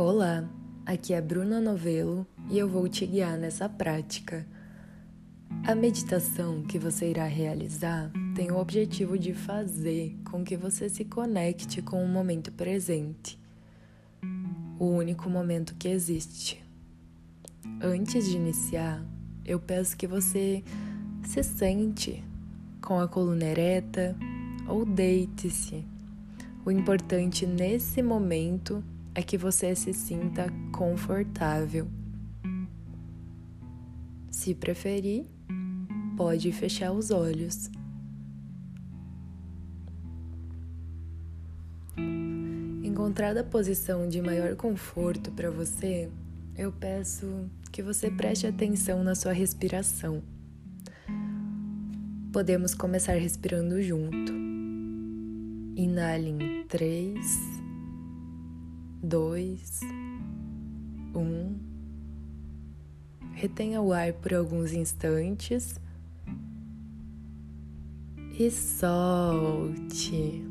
Olá, aqui é Bruna Novelo e eu vou te guiar nessa prática. A meditação que você irá realizar tem o objetivo de fazer com que você se conecte com o momento presente, o único momento que existe. Antes de iniciar, eu peço que você se sente com a coluna ereta ou deite-se. O importante nesse momento é que você se sinta confortável. Se preferir, pode fechar os olhos. Encontrada a posição de maior conforto para você, eu peço que você preste atenção na sua respiração. Podemos começar respirando junto. Inale em três dois, um. Retenha o ar por alguns instantes e solte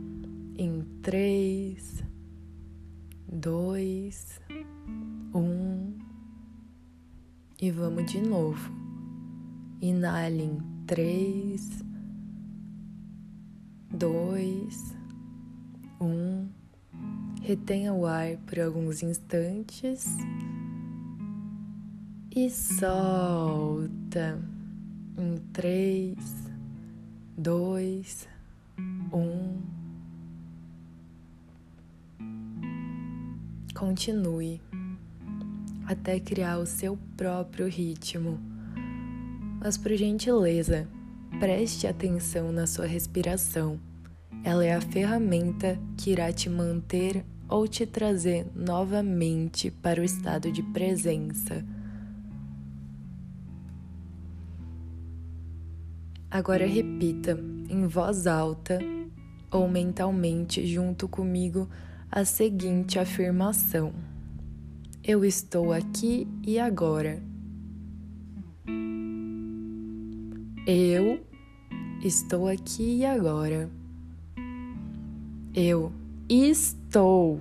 em três, dois, um. E vamos de novo. Inale em três, dois, um. Retenha o ar por alguns instantes e solta em três, dois, um. Continue até criar o seu próprio ritmo. Mas por gentileza, preste atenção na sua respiração. Ela é a ferramenta que irá te manter ou te trazer novamente para o estado de presença. Agora repita em voz alta ou mentalmente junto comigo a seguinte afirmação: Eu estou aqui e agora. Eu estou aqui e agora. Eu estou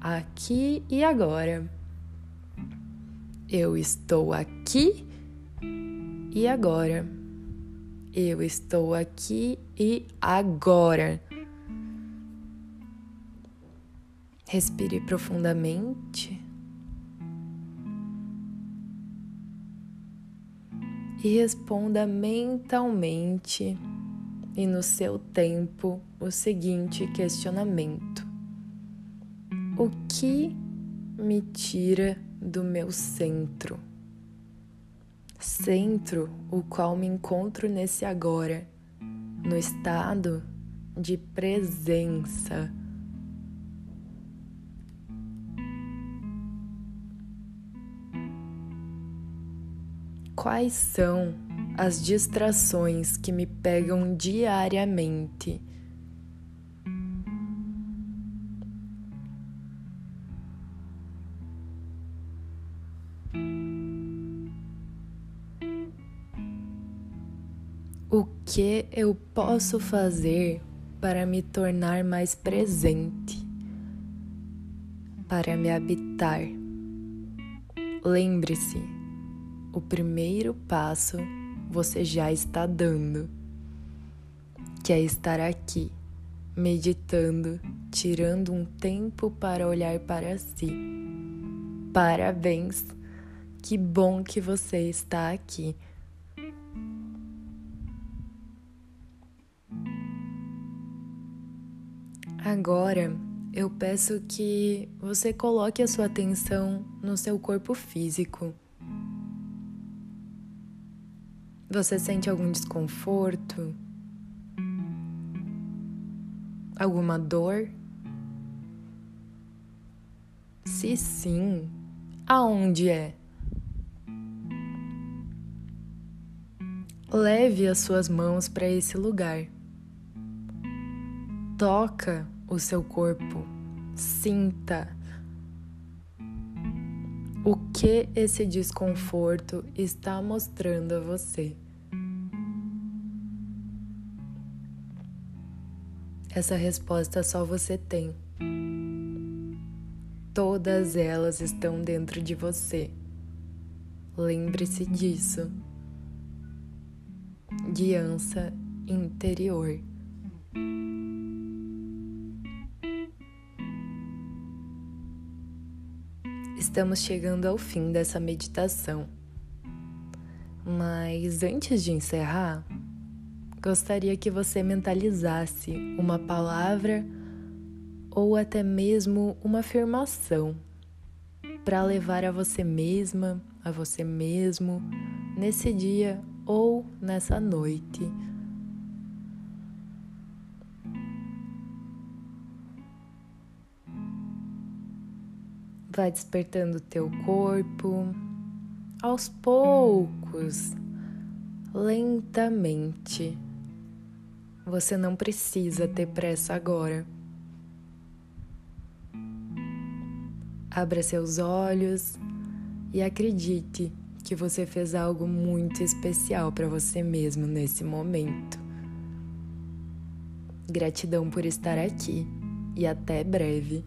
aqui e agora. Eu estou aqui e agora. Eu estou aqui e agora. Respire profundamente. E responda mentalmente e no seu tempo o seguinte questionamento: O que me tira do meu centro? Centro o qual me encontro nesse agora, no estado de presença. Quais são as distrações que me pegam diariamente. O que eu posso fazer para me tornar mais presente, para me habitar? Lembre-se, o primeiro passo você já está dando, que é estar aqui, meditando, tirando um tempo para olhar para si. Parabéns! Que bom que você está aqui. Agora eu peço que você coloque a sua atenção no seu corpo físico. Você sente algum desconforto? Alguma dor? Se sim, aonde é? Leve as suas mãos para esse lugar. Toca o seu corpo. Sinta o que esse desconforto está mostrando a você. Essa resposta só você tem. Todas elas estão dentro de você. Lembre-se disso. Guiança interior. Estamos chegando ao fim dessa meditação. Mas antes de encerrar, gostaria que você mentalizasse uma palavra ou até mesmo uma afirmação para levar a você mesma, a você mesmo, nesse dia ou nessa noite. Vai despertando o teu corpo aos poucos, lentamente. Você não precisa ter pressa agora. Abra seus olhos e acredite que você fez algo muito especial para você mesmo nesse momento. Gratidão por estar aqui e até breve.